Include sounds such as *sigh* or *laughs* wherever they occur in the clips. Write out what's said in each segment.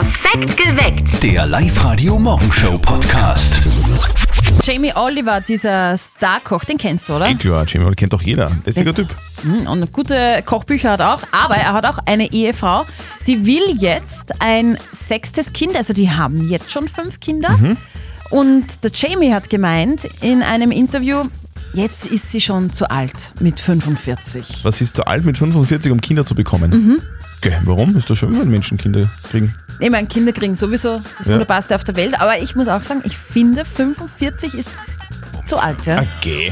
Perfekt geweckt. Der Live-Radio Morgenshow Podcast. Jamie Oliver, dieser Starkoch, den kennst du, oder? Eh klar, Jamie Oliver kennt doch jeder. Lässiger Typ. Mhm, Und gute Kochbücher hat er auch, aber er hat auch eine Ehefrau, die will jetzt ein sechstes Kind, also die haben jetzt schon fünf Kinder. Und der Jamie hat gemeint in einem Interview, jetzt ist sie schon zu alt mit 45. Was ist zu alt mit 45, um Kinder zu bekommen? Okay, warum? Ist das schön, wenn Menschen Kinder kriegen? Ich meine, Kinder kriegen sowieso das Ja. Wunderbarste auf der Welt, aber ich muss auch sagen, ich finde 45 ist zu alt, ja. Okay.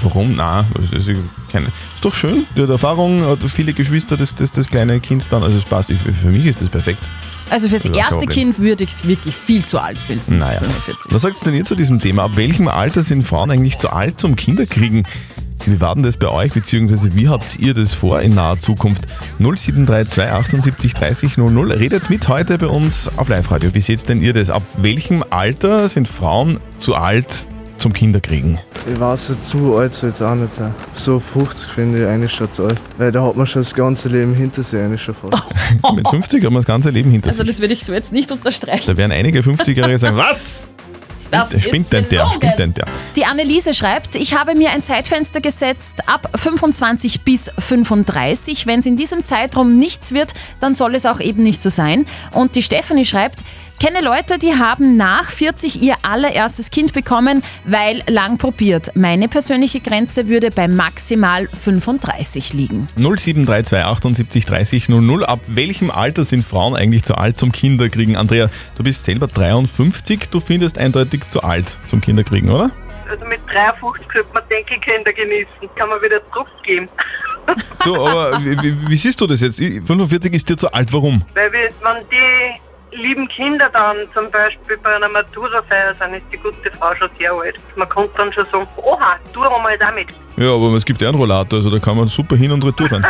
Warum? Na, das ist, keine, ist doch schön. Die hat Erfahrung, hat viele Geschwister, das, das, das kleine Kind dann. Also es passt. Ich, für mich ist das perfekt. Also fürs erste. Kind würde ich es wirklich viel zu alt finden. Naja. 45. Was sagt denn ihr zu diesem Thema? Ab welchem Alter sind Frauen eigentlich zu alt zum Kinderkriegen? Wie war denn das bei euch, beziehungsweise wie habt ihr das vor in naher Zukunft? 0732 78 30 00. Redet mit heute bei uns auf Live-Radio. Wie seht denn ihr das? Ab welchem Alter sind Frauen zu alt zum Kinderkriegen? Ich weiß nicht, zu alt soll es auch nicht sein. So 50 finde ich eigentlich schon zu alt. Weil da hat man schon das ganze Leben hinter sich eigentlich schon fast. *laughs* Mit 50 haben wir das ganze Leben hinter Also sich. das würde ich so jetzt nicht unterstreichen. Da werden einige 50-Jährige sagen, *laughs* was? Das Der spinnt denn der? gelogen. Spinnt denn der? Die Anneliese schreibt, ich habe mir ein Zeitfenster gesetzt ab 25 bis 35. Wenn es in diesem Zeitraum nichts wird, dann soll es auch eben nicht so sein. Und die Stephanie schreibt, kenne Leute, die haben nach 40 ihr allererstes Kind bekommen, weil lang probiert. Meine persönliche Grenze würde bei maximal 35 liegen. 0732 78 30 00. Ab welchem Alter sind Frauen eigentlich zu alt zum Kinderkriegen? Andrea, du bist selber 53, du findest eindeutig zu alt zum Kinderkriegen, oder? Also mit 53 sollte man, denke Kinder genießen. Kann man wieder zurückgeben. Du, aber *laughs* wie, wie, wie siehst du das jetzt? 45 ist dir zu alt, warum? Weil wenn die lieben Kinder dann zum Beispiel bei einer Matura-Feier sind, ist die gute Frau schon sehr alt. Man konnte dann schon sagen, oha, tu mal damit. Ja, aber es gibt ja einen Rollator, also da kann man super hin und retour fahren.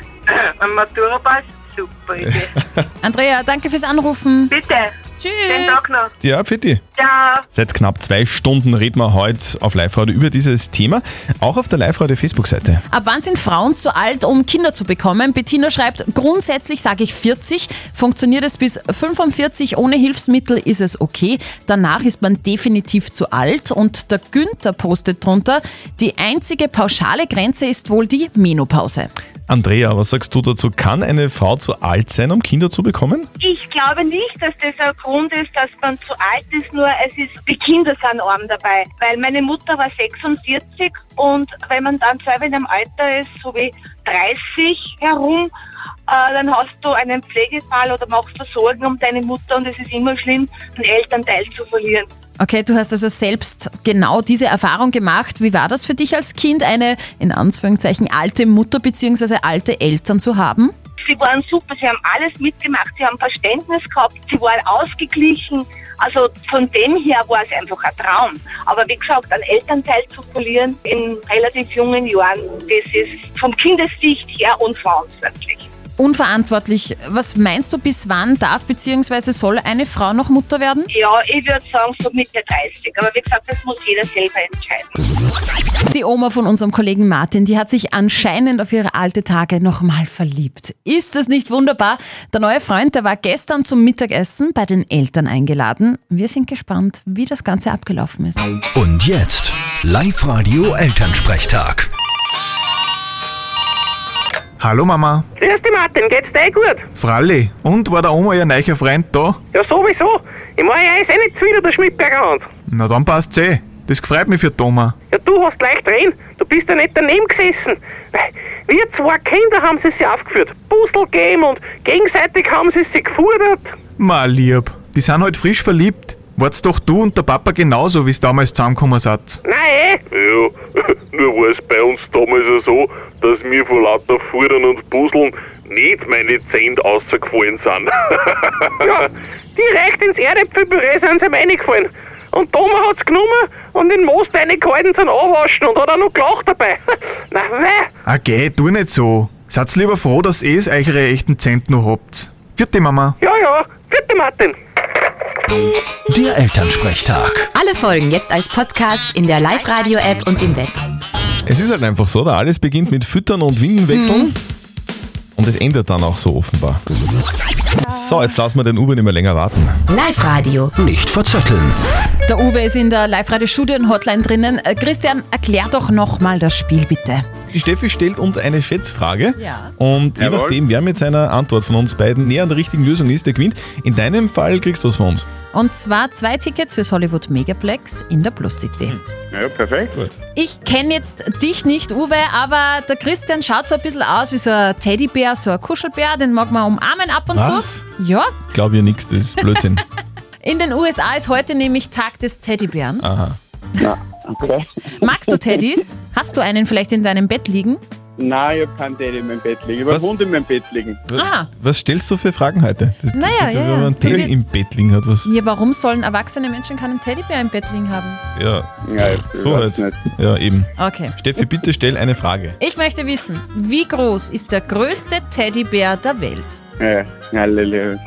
*laughs* Ein Matura-Pass, super Idee. *laughs* Andrea, danke fürs Anrufen. Bitte, schönen Tschüss. Tag noch. Ja, Fitti. Ciao. Seit knapp zwei Stunden reden wir heute auf Live-Radio über dieses Thema. Auch auf der Live-Radio Facebook-Seite. Ab wann sind Frauen zu alt, um Kinder zu bekommen? Bettina schreibt, grundsätzlich sage ich 40. Funktioniert es bis 45 ohne Hilfsmittel, ist es okay. Danach ist man definitiv zu alt. Und der Günther postet drunter, die einzige pauschale Grenze ist wohl die Menopause. Andrea, was sagst du dazu? Kann eine Frau zu alt sein, um Kinder zu bekommen? Ich glaube nicht, dass das ein Grund ist, dass man zu alt ist, nur es ist, die Kinder sind arm dabei. Weil meine Mutter war 46 und wenn man dann selber in einem Alter ist, so wie 30 herum, äh, dann hast du einen Pflegefall oder machst dir Sorgen um deine Mutter und es ist immer schlimm, einen Elternteil zu verlieren. Okay, du hast also selbst genau diese Erfahrung gemacht. Wie war das für dich als Kind, eine in Anführungszeichen alte Mutter bzw. alte Eltern zu haben? Sie waren super, sie haben alles mitgemacht, sie haben Verständnis gehabt, sie waren ausgeglichen. Also von dem her war es einfach ein Traum. Aber wie gesagt, einen Elternteil zu verlieren in relativ jungen Jahren, das ist vom Kindessicht her unverantwortlich. Unverantwortlich. Was meinst du, bis wann darf bzw. soll eine Frau noch Mutter werden? Ja, ich würde sagen so Mitte 30. Aber wie gesagt, das muss jeder selber entscheiden. Die Oma von unserem Kollegen Martin, die hat sich anscheinend auf ihre alte Tage nochmal verliebt. Ist das nicht wunderbar? Der neue Freund, der war gestern zum Mittagessen bei den Eltern eingeladen. Wir sind gespannt, wie das Ganze abgelaufen ist. Und jetzt Live-Radio Elternsprechtag. Hallo Mama. Grüß dich, Martin, geht's dir eh gut? Fralli. Und war der Oma ihr neuer Freund da? Ja, sowieso. Ich meine, er ist eh nicht wieder der Schmidberger Hand. Na dann passt's eh. Das gefreut mich für die Oma. Ja, du hast leicht reden. Du bist ja nicht daneben gesessen. Weil Wir zwei Kinder haben sie sich aufgeführt. Puzzle gegeben und gegenseitig haben sie sich gefordert. Ma lieb. Die sind halt frisch verliebt. Wart's doch du und der Papa genauso, wie's damals zusammengekommen seid. Nein, eh. Ja, nur war es bei uns damals ja so, dass mir vor lauter Fudern und Puzzeln nicht meine Zähne rausgefallen sind. *laughs* Ja, direkt ins Erdäpfelpüree sind sie ihm reingefallen. Und Thomas hat's genommen und in den Most reingehalten zum Anwaschen und hat auch noch gelacht dabei. *laughs* Na, weh. Ah geh, tu nicht so. Seid lieber froh, dass ihr eure echten Zent noch habt. Vierte Mama. Ja, ja, bitte Martin. Der Elternsprechtag. Alle Folgen jetzt als Podcast in der Live-Radio-App und im Web. Es ist halt einfach so, da alles beginnt mit Füttern und Windenwechseln. Und es endet dann auch so offenbar. So, jetzt lassen wir den Uwe nicht mehr länger warten. Live-Radio. Nicht verzetteln. Der Uwe ist in der Live-Radio-Studien-Hotline drinnen. Äh, Christian, erklär doch nochmal das Spiel bitte. Die Steffi stellt uns eine Schätzfrage. Ja. Und je Jawohl. nachdem, wer mit seiner Antwort von uns beiden näher an der richtigen Lösung ist, der gewinnt. In deinem Fall kriegst du was von uns. Und zwar zwei Tickets fürs Hollywood Megaplex in der Plus City. Ja, perfekt. Ich kenne jetzt dich nicht, Uwe, aber der Christian schaut so ein bisschen aus wie so ein Teddybär, so ein Kuschelbär, den mag man umarmen ab und Was? Zu. Ja. Glaub ja nichts, das ist Blödsinn. *laughs* In den USA ist heute nämlich Tag des Teddybären. Aha. Na, okay. Magst du Teddys? Hast du einen vielleicht in deinem Bett liegen? Nein, ich habe keinen Teddy in meinem Bett liegen. Ich habe Was? einen Hund in meinem Bett liegen. Was, Aha. was stellst du für Fragen heute? Das, Naja, das, ja, Wenn ja. man einen Teddy im Bett liegen hat, was. Ja, warum sollen erwachsene Menschen keinen Teddybär im Bett liegen haben? Ja, Ja, ich so weiß halt. nicht. Ja, eben. Okay. Steffi, bitte stell eine Frage. Ich möchte wissen, wie groß ist der größte Teddybär der Welt? Ja, Halleluja.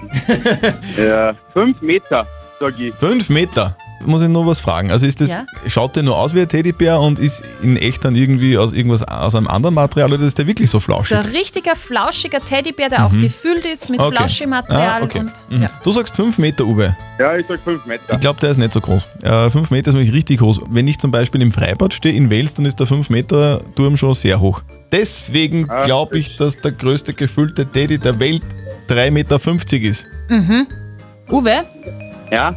*laughs* ja, fünf Meter, sag ich. Fünf Meter. Muss ich noch was fragen? Also ist das, Ja. schaut der nur aus wie ein Teddybär und ist in echt dann irgendwie aus irgendwas aus einem anderen Material oder ist der wirklich so So flauschig? ein richtiger, flauschiger Teddybär, der auch gefüllt ist mit Mhm. Okay. Flauschmaterial. Ah, okay. und, Mhm. ja. Du sagst fünf Meter, Uwe. Ja, ich sag fünf Meter. Ich glaube, der ist nicht so groß. Äh, fünf Meter ist nämlich richtig groß. Wenn ich zum Beispiel im Freibad stehe in Wales, dann ist der fünf Meter Turm schon sehr hoch. Deswegen Ah, glaube ich, dass der größte gefüllte Teddy der Welt 3,50 Meter ist. Uwe, Ja?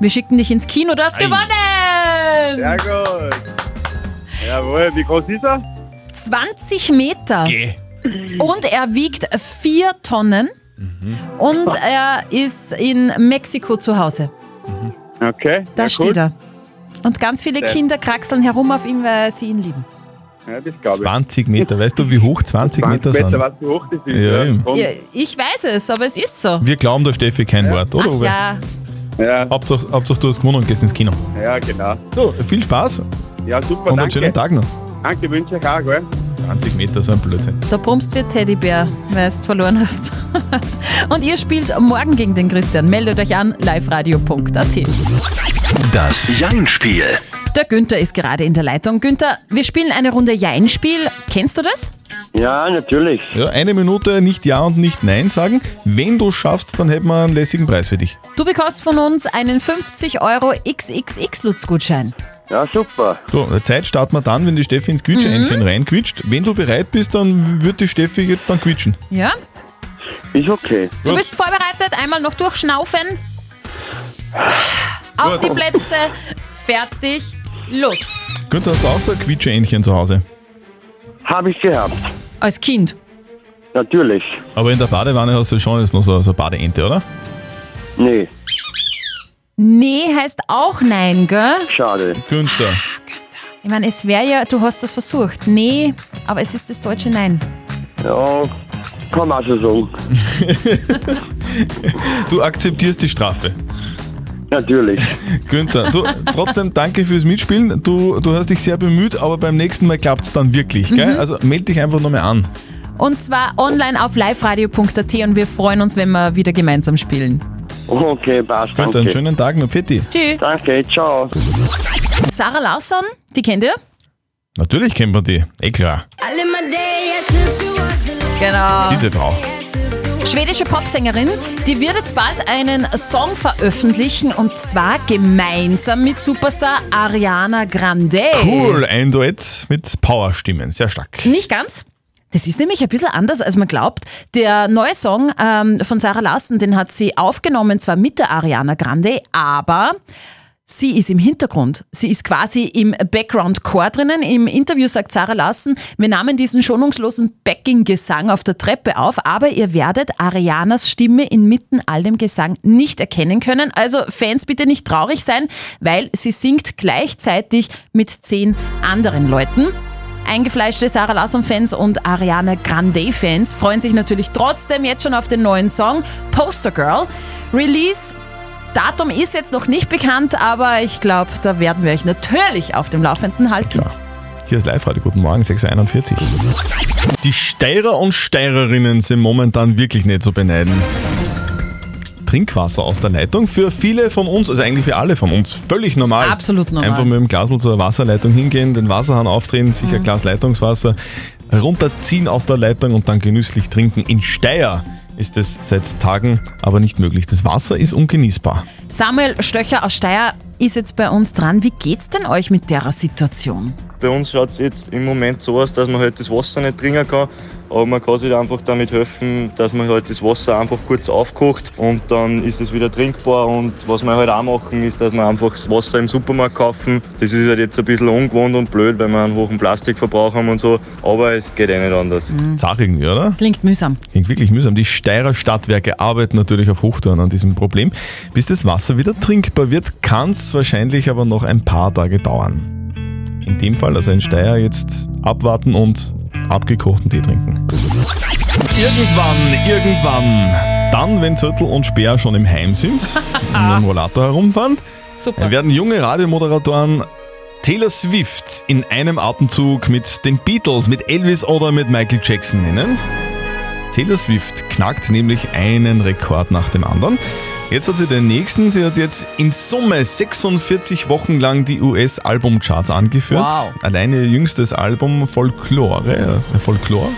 Wir schicken dich ins Kino, du hast Ei. gewonnen! Sehr gut. Jawohl, wie groß ist er? 20 Meter. Geh. Und er wiegt 4 Tonnen. Mhm. Und er ist in Mexiko zu Hause. Okay. Da ja, steht gut. er. Und ganz viele Sehr. Kinder kraxeln herum auf ihn, weil sie ihn lieben. Ja, das glaube ich. 20 Meter. Weißt du, wie hoch 20 Meter sind? weißt du, wie hoch das ist? Ja. Ja, ich weiß es, aber es ist so. Wir glauben der Steffi kein Wort, oder Ach ja, Ja, Hauptsache, Hauptsache du hast gewonnen und gehst ins Kino. ja, genau. So, viel Spaß Ja, super, und einen danke. schönen Tag noch. Danke, wünsche ich auch, gell? 20 Meter, so ein Blödsinn. da brummst wie Teddybär, weil du verloren hast. *laughs* Und ihr spielt morgen gegen den Christian. Meldet euch an, liveradio.at. Das Jein-Spiel. Der Günther ist gerade in der Leitung. Günther, wir spielen eine Runde Jein-Spiel. Kennst du das? Ja, natürlich. Ja, eine Minute nicht Ja und nicht Nein sagen. Wenn du schaffst, dann hätten wir einen lässigen Preis für dich. Du bekommst von uns einen 50 Euro XXX-Lutz-Gutschein. Ja, super. So, Zeit starten wir dann, wenn die Steffi ins Quietscheentchen reinquitscht. Wenn du bereit bist, dann wird die Steffi jetzt dann quitschen. Ja? Ist okay. Du Gut. bist vorbereitet. Einmal noch durchschnaufen. Auf Gut. die Plätze. Fertig. Los. Günther, hast du auch so ein Quietscheentchen zu Hause? Habe ich gehabt. Als Kind. Natürlich. Aber in der Badewanne hast du schon jetzt noch so, so eine Badeente, oder? Nee, Nee heißt auch nein, gell? schade. Günther. Ich meine, es wäre ja, du hast das versucht. Nee, aber es ist das deutsche Nein. Ja, kann man so sagen. *laughs* Du akzeptierst die Strafe. Natürlich. *laughs* Günther, du, trotzdem danke fürs Mitspielen. Du, du hast dich sehr bemüht, aber beim nächsten Mal klappt es dann wirklich. Gell? Also melde dich einfach nochmal an. Und zwar online auf liveradio.at und wir freuen uns, wenn wir wieder gemeinsam spielen. Okay, passt. Günther, einen schönen Tag noch. Fetti. Tschüss. Danke, ciao. Sarah Larsson, die kennt ihr? Natürlich kennt man die. Eh klar. Genau. Diese Frau. Schwedische Popsängerin, die wird jetzt bald einen Song veröffentlichen und zwar gemeinsam mit Superstar Ariana Grande. Cool, ein Duett mit Powerstimmen. Sehr stark. Nicht ganz. Das ist nämlich ein bisschen anders, als man glaubt. Der neue Song ähm, von Sarah Larsson, den hat sie aufgenommen, zwar mit der Ariana Grande, aber sie ist im Hintergrund. Sie ist quasi im Background-Chor drinnen. Im Interview sagt Sarah Larsson, wir nahmen diesen schonungslosen Backing-Gesang auf der Treppe auf, aber ihr werdet Arianas Stimme inmitten all dem Gesang nicht erkennen können. Also Fans bitte nicht traurig sein, weil sie singt gleichzeitig mit zehn anderen Leuten. Eingefleischte Sarah Larsson-Fans und Ariana Grande-Fans freuen sich natürlich trotzdem jetzt schon auf den neuen Song Poster Girl. Release Datum ist jetzt noch nicht bekannt, aber ich glaube, da werden wir euch natürlich auf dem Laufenden halten. Hier ist Live-Radio. Guten Morgen, 6.41 Uhr. Die Steirer und Steirerinnen sind momentan wirklich nicht zu beneiden. Trinkwasser aus der Leitung. Für viele von uns, also eigentlich für alle von uns, völlig normal. Absolut normal. Einfach mit dem Glasl zur Wasserleitung hingehen, den Wasserhahn aufdrehen, sich Mhm. ein Glas Leitungswasser runterziehen aus der Leitung und dann genüsslich trinken. In Steyr ist es seit Tagen aber nicht möglich. Das Wasser ist ungenießbar. Samuel Stöcher aus Steyr ist jetzt bei uns dran. Wie geht's denn euch mit der Situation? Bei uns schaut es jetzt im Moment so aus, dass man halt das Wasser nicht trinken kann. Aber man kann sich einfach damit helfen, dass man halt das Wasser einfach kurz aufkocht und dann ist es wieder trinkbar. Und was wir halt auch machen, ist, dass wir einfach das Wasser im Supermarkt kaufen. Das ist halt jetzt ein bisschen ungewohnt und blöd, weil wir einen hohen Plastikverbrauch haben und so. Aber es geht eh nicht anders. Zach irgendwie, oder? Klingt mühsam. Klingt wirklich mühsam. Die Steirer Stadtwerke arbeiten natürlich auf Hochtouren an diesem Problem. Bis das Wasser wieder trinkbar wird, kann es wahrscheinlich aber noch ein paar Tage dauern. In dem Fall, also in Steyr, jetzt abwarten und abgekochten Tee trinken. Irgendwann, irgendwann, dann, wenn Zürtel und Speer schon im Heim sind und dem Rollator herumfahren, Super. werden junge Radiomoderatoren Taylor Swift in einem Atemzug mit den Beatles, mit Elvis oder mit Michael Jackson nennen. Taylor Swift knackt nämlich einen Rekord nach dem anderen. Jetzt hat sie den nächsten. Sie hat jetzt in Summe 46 Wochen lang die US-Albumcharts angeführt. Wow. Allein ihr jüngstes Album Folklore, äh, Folklore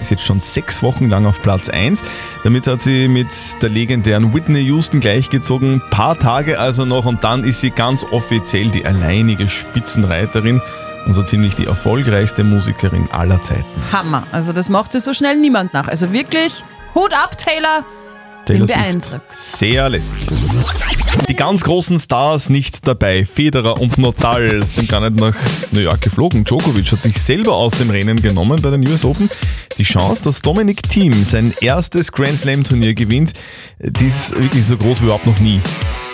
ist jetzt schon sechs Wochen lang auf Platz 1. Damit hat sie mit der legendären Whitney Houston gleichgezogen. Paar Tage also noch und dann ist sie ganz offiziell die alleinige Spitzenreiterin und so ziemlich die erfolgreichste Musikerin aller Zeiten. Hammer. Also das macht sich so schnell niemand nach. Also wirklich, Hut ab, Taylor. Taylor Swift. Sehr lässig. Die ganz großen Stars nicht dabei. Federer und Nadal sind gar nicht nach New York geflogen. Djokovic hat sich selber aus dem Rennen genommen bei den US Open. Die Chance, dass Dominic Thiem sein erstes Grand Slam Turnier gewinnt, die ist wirklich so groß wie überhaupt noch nie.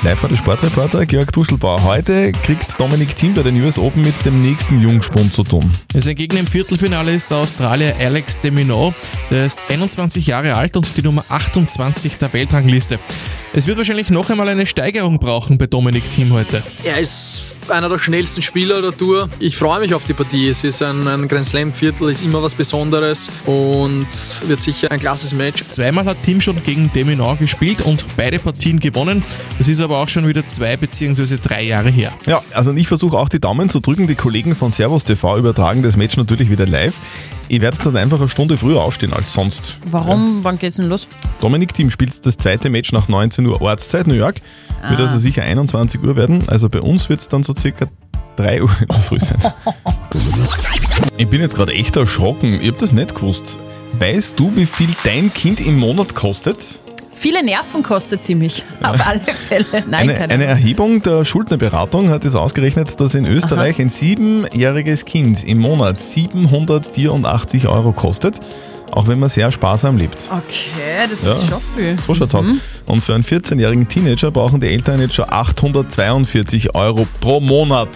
Live radio Sportreporter Georg Duschelbauer. Heute kriegt Dominic Thiem bei den US Open mit dem nächsten Jungspund zu tun. Sein Gegner im Viertelfinale ist der Australier Alex de Minaur. Der ist 21 Jahre alt und die Nummer 28 der Weltrangliste. Es wird wahrscheinlich noch einmal eine Steigerung brauchen bei Dominic Thiem heute. Er ist einer der schnellsten Spieler der Tour. Ich freue mich auf die Partie. Es ist ein, ein Grand Slam Viertel, ist immer was Besonderes und wird sicher ein klasses Match. Zweimal hat Thiem schon gegen de Minaur gespielt und beide Partien gewonnen. Das ist aber auch schon wieder zwei bzw. drei Jahre her. Ja, also ich versuche auch die Daumen zu drücken. Die Kollegen von Servus TV übertragen das Match natürlich wieder live. Ich werde dann einfach eine Stunde früher aufstehen als sonst. Warum? Wann geht's denn los? Dominik Thiem spielt das zweite Match nach 19 Uhr Ortszeit New York. Wird Ah. also sicher 21 Uhr werden. Also bei uns wird es dann so circa 3 Uhr *laughs* in der Früh sein. *laughs* ich bin jetzt gerade echt erschrocken. Ich habe das nicht gewusst. Weißt du, wie viel dein Kind im Monat kostet? Viele Nerven kostet sie mich. Auf alle Fälle. Nein, Eine, eine. Erhebung der Schuldnerberatung hat jetzt ausgerechnet, dass in Österreich ein siebenjähriges Kind im Monat 784 Euro kostet, auch wenn man sehr sparsam lebt. Okay, das Ja. ist schon viel. So schaut's aus. Und für einen 14-jährigen Teenager brauchen die Eltern jetzt schon 842 Euro pro Monat.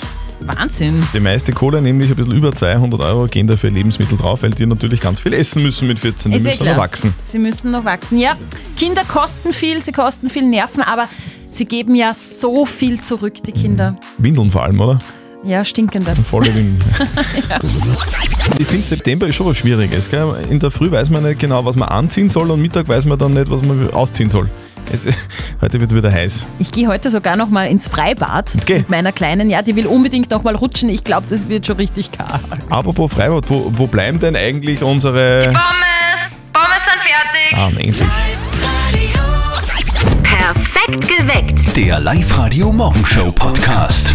Wahnsinn. Die meiste Kohle, nämlich ein bisschen über 200 Euro, gehen dafür Lebensmittel drauf, weil die natürlich ganz viel essen müssen mit 14. Die Ist eh müssen klar. noch wachsen. Sie müssen noch wachsen. Ja, Kinder kosten viel, sie kosten viel Nerven, aber sie geben ja so viel zurück, die Kinder. Windeln vor allem, oder? Ja, stinkende. Volle Windeln. *laughs* ja. Ich finde, September ist schon was Schwieriges. Gell? In der Früh weiß man nicht genau, was man anziehen soll und Mittag weiß man dann nicht, was man ausziehen soll. Es, *laughs* heute wird es wieder heiß. Ich gehe heute sogar noch mal ins Freibad mit meiner Kleinen. Ja, die will unbedingt noch mal rutschen. Ich glaube, das wird schon richtig karg. Apropos Freibad, wo, wo bleiben denn eigentlich unsere... Pommes! Pommes sind fertig! Ah, endlich. Perfekt geweckt. Der Live-Radio Morgenshow Podcast.